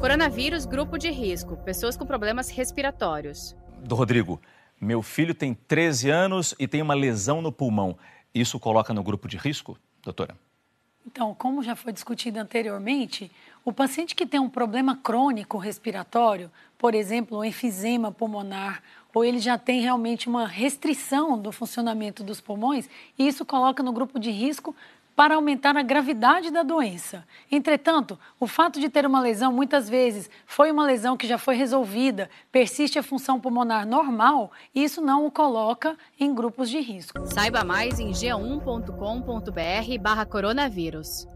Coronavírus, grupo de risco, pessoas com problemas respiratórios. Do Rodrigo, meu filho tem 13 anos e tem uma lesão no pulmão. Isso coloca no grupo de risco, doutora? Então, como já foi discutido anteriormente, o paciente que tem um problema crônico respiratório, por exemplo, um enfisema pulmonar, ou ele já tem realmente uma restrição do funcionamento dos pulmões, isso coloca no grupo de risco para aumentar a gravidade da doença. Entretanto, o fato de ter uma lesão, muitas vezes, foi uma lesão que já foi resolvida, persiste a função pulmonar normal, e isso não o coloca em grupos de risco. Saiba mais em g1.com.br/barra coronavírus.